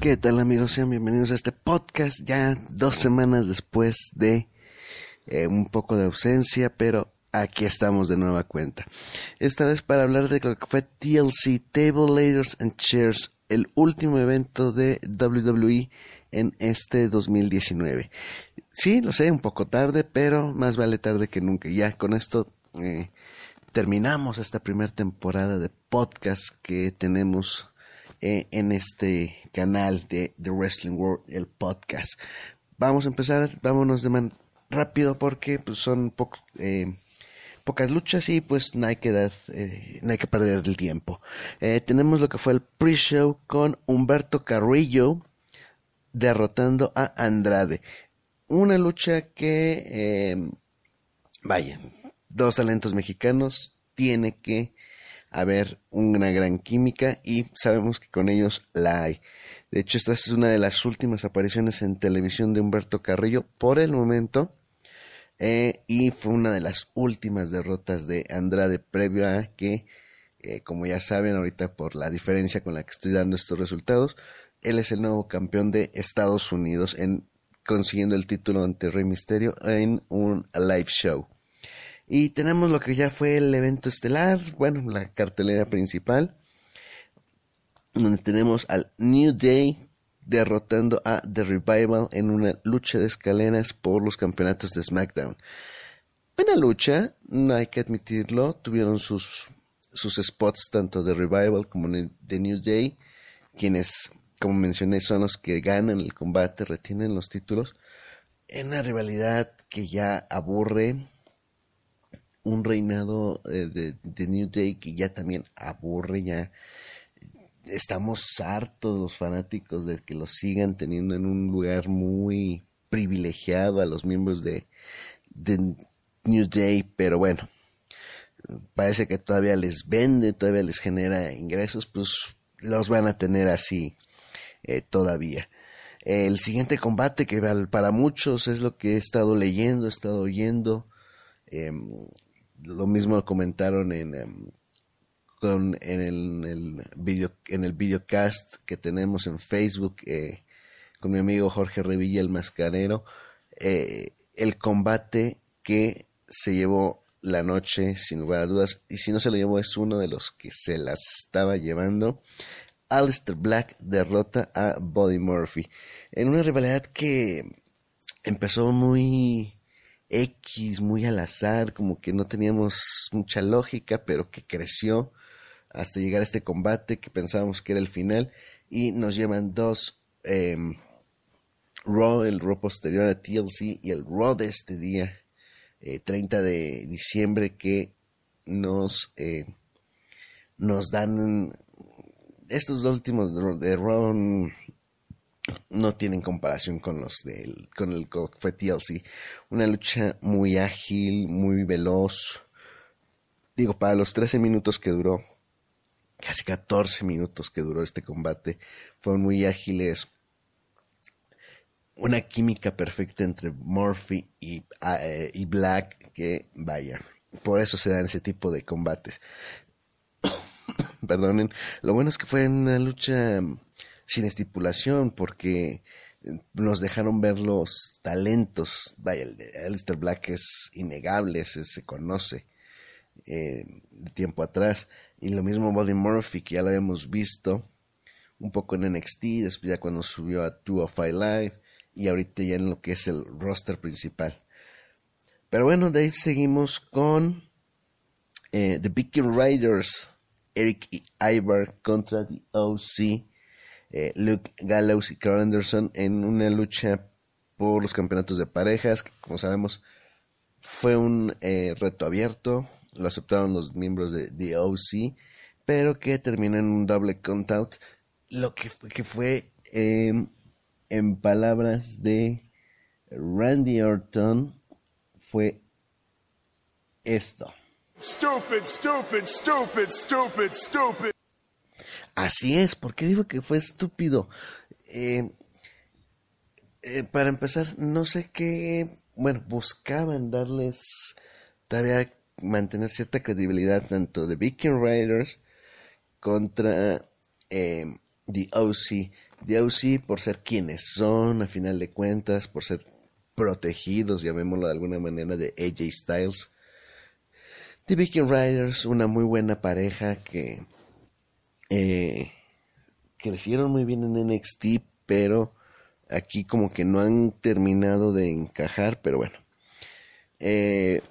¿Qué tal amigos? Sean bienvenidos a este podcast ya dos semanas después de eh, un poco de ausencia, pero aquí estamos de nueva cuenta. Esta vez para hablar de lo que fue TLC, Table Ladders and Chairs, el último evento de WWE en este 2019. Sí, lo sé, un poco tarde, pero más vale tarde que nunca. Ya con esto eh, terminamos esta primera temporada de podcast que tenemos eh, en este canal de The Wrestling World, el podcast. Vamos a empezar, vámonos de man rápido porque pues, son eh, pocas luchas y pues no hay que dar, eh, no hay que perder el tiempo. tenemos lo que fue el pre-show con Humberto Carrillo derrotando a Andrade. Una lucha que, vaya, dos talentos mexicanos tiene que haber una gran química y sabemos que con ellos la hay. De hecho, esta es una de las últimas apariciones en televisión de Humberto Carrillo por el momento. Eh, y fue una de las últimas derrotas de Andrade previo a que, eh, como ya saben ahorita por la diferencia con la que estoy dando estos resultados, él es el nuevo campeón de Estados Unidos en consiguiendo el título ante Rey Misterio en un live show. Y tenemos lo que ya fue el evento estelar, bueno, la cartelera principal, donde tenemos al New Day derrotando a The Revival en una lucha de escaleras por los campeonatos de SmackDown. Buena lucha, no hay que admitirlo, tuvieron sus, sus spots tanto de Revival como de New Day, quienes, como mencioné, son los que ganan el combate, retienen los títulos, en una rivalidad que ya aburre, un reinado eh, de, New Day que ya también aburre, ya estamos hartos los fanáticos de que los sigan teniendo en un lugar muy privilegiado a los miembros de, New Day, pero bueno, parece que todavía les vende, todavía les genera ingresos, pues los van a tener así eh, todavía. El siguiente combate que para muchos es lo que he estado leyendo, he estado oyendo, em, lo mismo comentaron en, em, con, en, el, video, en el videocast que tenemos en Facebook eh, con mi amigo Jorge Revilla, el mascarero. Eh, el combate que se llevó la noche, sin lugar a dudas, y si no se lo llevó es uno de los que se las estaba llevando. Alistair Black derrota a Buddy Murphy en una rivalidad que empezó muy X, muy al azar, como que no teníamos mucha lógica, pero que creció hasta llegar a este combate que pensábamos que era el final. Y nos llevan dos em, Raw, el Raw posterior a TLC y el Raw de este día, 30 eh, de diciembre, que nos, eh, nos dan estos dos últimos de Raw no tienen comparación con los del con el fue TLC. Una lucha muy ágil, muy veloz. Digo, para los 13 minutos que duró, casi 14 minutos que duró este combate, fueron muy ágiles. Una química perfecta entre Murphy y, eh, y Black, que vaya, por eso se dan ese tipo de combates. Perdonen, lo bueno es que fue una lucha sin estipulación porque eh, nos dejaron ver los talentos. Vaya, el de Alistair Black es innegable, se, conoce eh, de tiempo atrás. Y lo mismo Buddy Murphy, que ya lo habíamos visto un poco en NXT, después ya cuando subió a 205 Live y ahorita ya en lo que es el roster principal. Pero bueno, de ahí seguimos con eh, The Viking Riders, Eric y Ivar contra The OC eh, Luke Gallows y Carl Anderson en una lucha por los campeonatos de parejas, que como sabemos fue un eh, reto abierto, lo aceptaron los miembros de The OC, pero que terminó en un doble count lo que fue, que fue em, en palabras de Randy Orton, fue esto. Stupid, stupid, stupid, stupid. Así es, ¿por qué digo que fue estúpido? Eh, eh, para empezar, no sé qué, bueno, buscaban darles todavía mantener cierta credibilidad tanto de Viking Riders contra eh, The OC. The OC por ser quienes son, a final de cuentas, por ser protegidos, llamémoslo de alguna manera, de AJ Styles. The Viking Riders, una muy buena pareja que eh, crecieron muy bien en NXT, pero aquí como que no han terminado de encajar, pero bueno. Eh,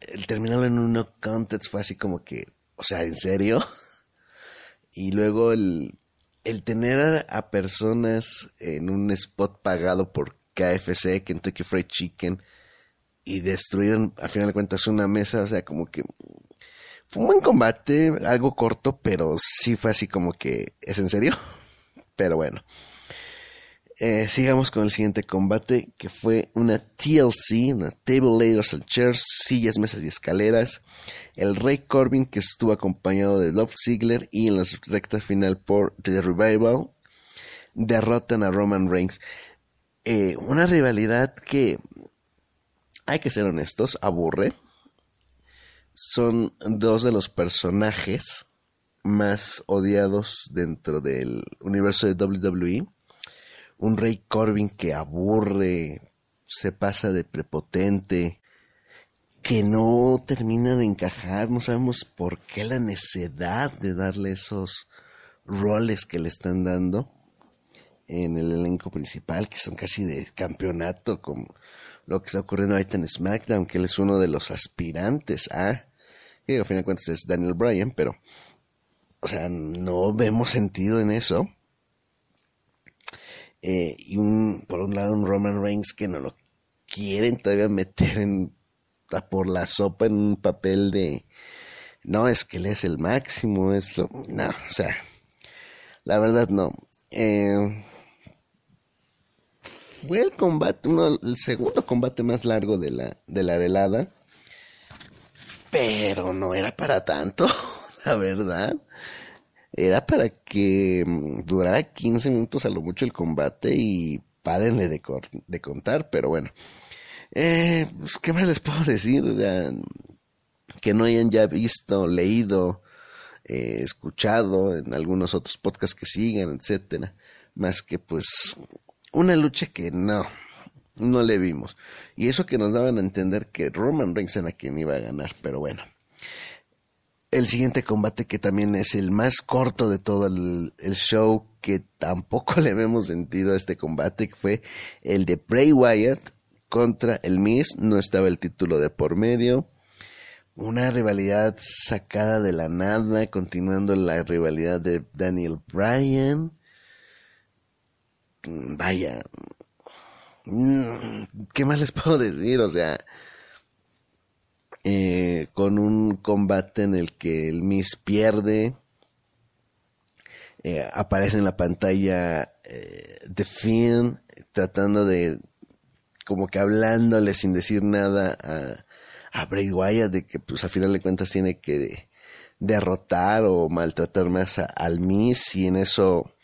el terminarlo en un no contest fue así como que, o sea, ¿en serio? y luego el, el tener a, personas en un spot pagado por KFC, Kentucky Fried Chicken, y destruyeron a final de cuentas una mesa, o sea, como que fue un buen combate, algo corto, pero sí fue así como que, ¿es en serio? pero bueno. Eh, sigamos con el siguiente combate, que fue una TLC, una Table Ladders and Chairs, sillas, mesas y escaleras. El Rey Corbin, que estuvo acompañado de Love Ziggler, y en la recta final por The Revival, derrotan a Roman Reigns. Eh, una rivalidad que, hay que ser honestos, aburre. Son dos de los personajes más odiados dentro del universo de WWE un rey Corbin que aburre, se pasa de prepotente, que no termina de encajar, no sabemos por qué la necedad de darle esos roles que le están dando en el elenco principal, que son casi de campeonato, como lo que está ocurriendo ahorita en SmackDown, que él es uno de los aspirantes a, que al final de cuentas es Daniel Bryan, pero, o sea, no vemos sentido en eso. Eh, y un, por un lado un Roman Reigns que no lo quieren todavía meter en, por la sopa en un papel de, no, es que él es el máximo, es lo, no, o sea, la verdad no. Eh, fue el combate, uno, el segundo combate más largo de la, de la velada, pero no era para tanto, la verdad era para que mm, durara 15 minutos a lo mucho el combate y párenle de, contar, pero bueno. Eh, pues, ¿Qué más les puedo decir? que no hayan ya visto, leído, eh, escuchado en algunos otros podcasts que sigan, etcétera. Más que pues una lucha que no, no le vimos. Y eso que nos daban a entender que Roman Reigns era quien iba a ganar, pero bueno el siguiente combate que también es el más corto de todo el, show, que tampoco le vemos sentido a este combate, que fue el de Bray Wyatt contra el Miz, no estaba el título de por medio. Una rivalidad sacada de la nada, continuando la rivalidad de Daniel Bryan. Vaya, ¿qué más les puedo decir? O sea, eh, con un combate en el que el Miss pierde. Eh, aparece en la pantalla eh, The Finn tratando de, como que hablándole sin decir nada a, a Bray Wyatt de que pues a final de cuentas tiene que derrotar o maltratar más al Miss y en eso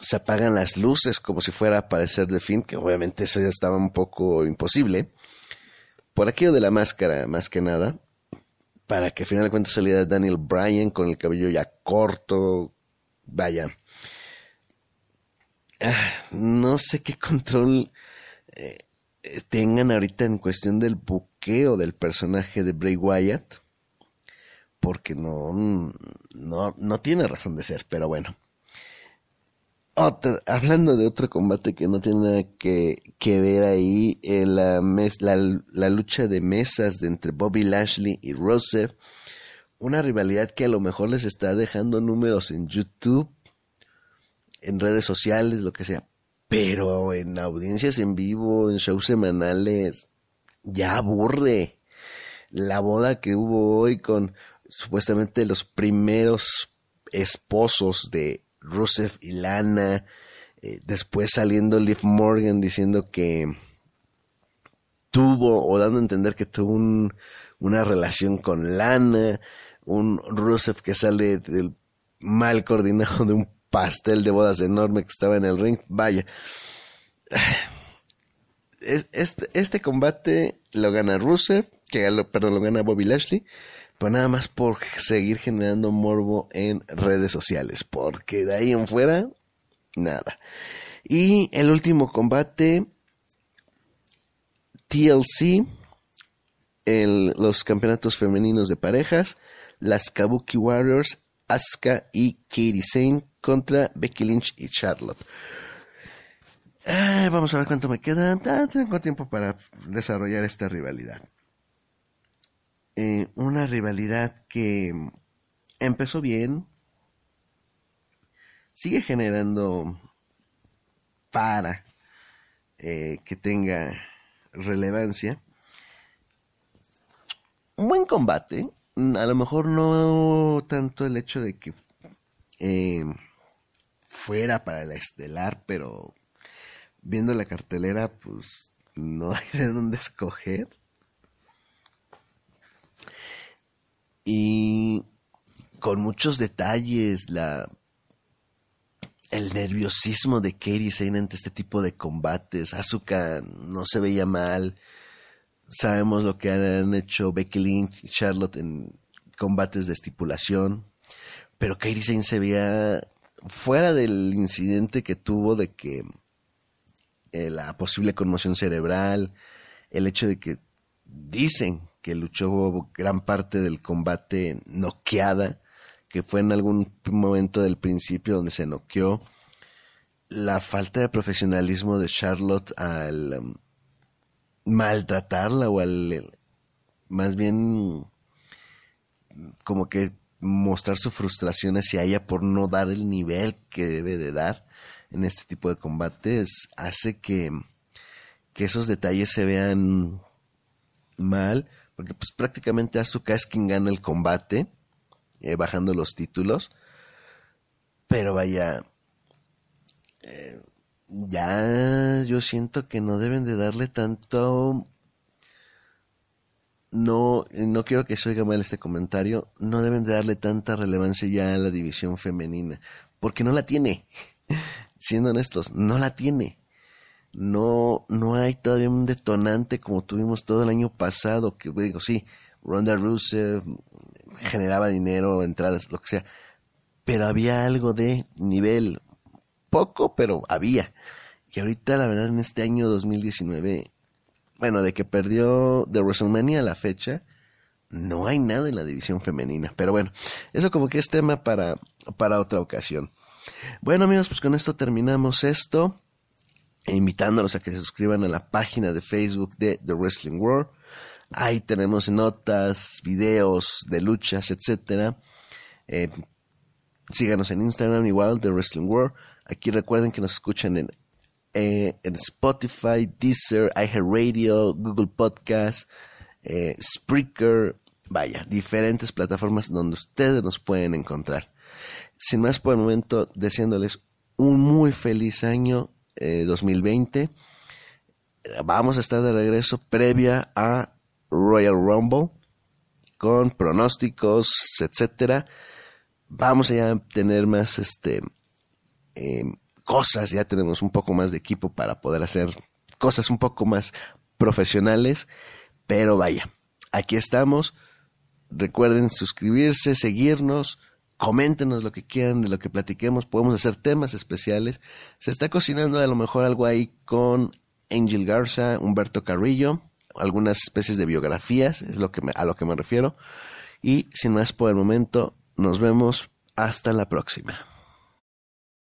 se apagan las luces como si fuera a aparecer The Finn, que obviamente eso ya estaba un poco imposible por aquello de la máscara, más que nada, para que al final de cuentas saliera Daniel Bryan con el cabello ya corto, vaya. Ah, no sé qué control eh, tengan ahorita en cuestión del buqueo del personaje de Bray Wyatt, porque no, no, no tiene razón de ser, pero bueno hablando de otro combate que no tiene nada que, ver ahí, eh, la, la, lucha de mesas de entre Bobby Lashley y Rusev, una rivalidad que a lo mejor les está dejando números en YouTube, en redes sociales, lo que sea, pero en audiencias en vivo, en shows semanales, ya aburre. La boda que hubo hoy con supuestamente los primeros esposos de Rusev y Lana. Eh, después saliendo Liv Morgan diciendo que tuvo o dando a entender que tuvo una relación con Lana. Un Rusev que sale del mal coordinado de un pastel de bodas enorme que estaba en el ring. Vaya. Este, este combate lo gana Rusev, que perdón, lo gana Bobby Lashley, Pues nada más por seguir generando morbo en redes sociales, porque de ahí en fuera, nada. Y el último combate, TLC, los campeonatos femeninos de parejas, las Kabuki Warriors, Asuka y Katie Sane contra Becky Lynch y Charlotte. vamos a ver cuánto me queda. Tengo tiempo para desarrollar esta rivalidad. Rivalidad que empezó bien, sigue generando para eh, que tenga relevancia. Un buen combate, a lo mejor no tanto el hecho de que eh, fuera para la estelar, pero viendo la cartelera, pues no hay de dónde escoger. Y con muchos detalles, la el nerviosismo de Katie Sane ante este tipo de combates. Asuka no se veía mal. Sabemos lo que han hecho Becky Lynch y Charlotte en combates de estipulación. Pero Katie Sane se veía fuera del incidente que tuvo de que eh, la posible conmoción cerebral, el hecho de que dicen que luchó gran parte del combate noqueada, que fue en algún momento del principio donde se noqueó, la falta de profesionalismo de Charlotte al um, maltratarla o al más bien como que mostrar su frustración hacia ella por no dar el nivel que debe de dar en este tipo de combates hace que esos detalles se vean mal, porque pues prácticamente Asuka es quien gana el combate, eh, bajando los títulos, pero vaya, eh, ya yo siento que no deben de darle tanto no, no quiero que se oiga mal este comentario, no deben de darle tanta relevancia ya a la división femenina, porque no la tiene. Siendo honestos, no la tiene. No, no hay todavía un detonante como tuvimos todo el año pasado, que digo, sí, Ronda Rousey generaba dinero, entradas, lo que sea, pero había algo de nivel, poco, pero había. Y ahorita, la verdad, en este año 2019, bueno, de que perdió de WrestleMania a la fecha, no hay nada en la división femenina. Pero bueno, eso como que es tema para, para otra ocasión. Bueno amigos, pues con esto terminamos esto. Invitándolos a que se suscriban a la página de Facebook de The Wrestling World. Ahí tenemos notas, videos de luchas, etcétera. Eh, síganos en Instagram igual, The Wrestling World. Aquí recuerden que nos escuchan en eh, en Spotify, Deezer, iHeartRadio, Google Podcast, eh, Spreaker, vaya, diferentes plataformas donde ustedes nos pueden encontrar. Sin más por el momento, deseándoles un muy feliz año 2020. Eh, Vamos a estar de regreso previa a Royal Rumble con pronósticos, etcétera. Vamos a tener más este cosas, ya tenemos un poco más de equipo para poder hacer cosas un poco más profesionales, pero vaya, aquí estamos. Recuerden suscribirse, seguirnos, coméntenos lo que quieran de lo que platiquemos, podemos hacer temas especiales. Se está cocinando a lo mejor algo ahí con Angel Garza, Humberto Carrillo, algunas especies de biografías, es lo que a lo que me refiero. Y sin más por el momento, nos vemos hasta la próxima.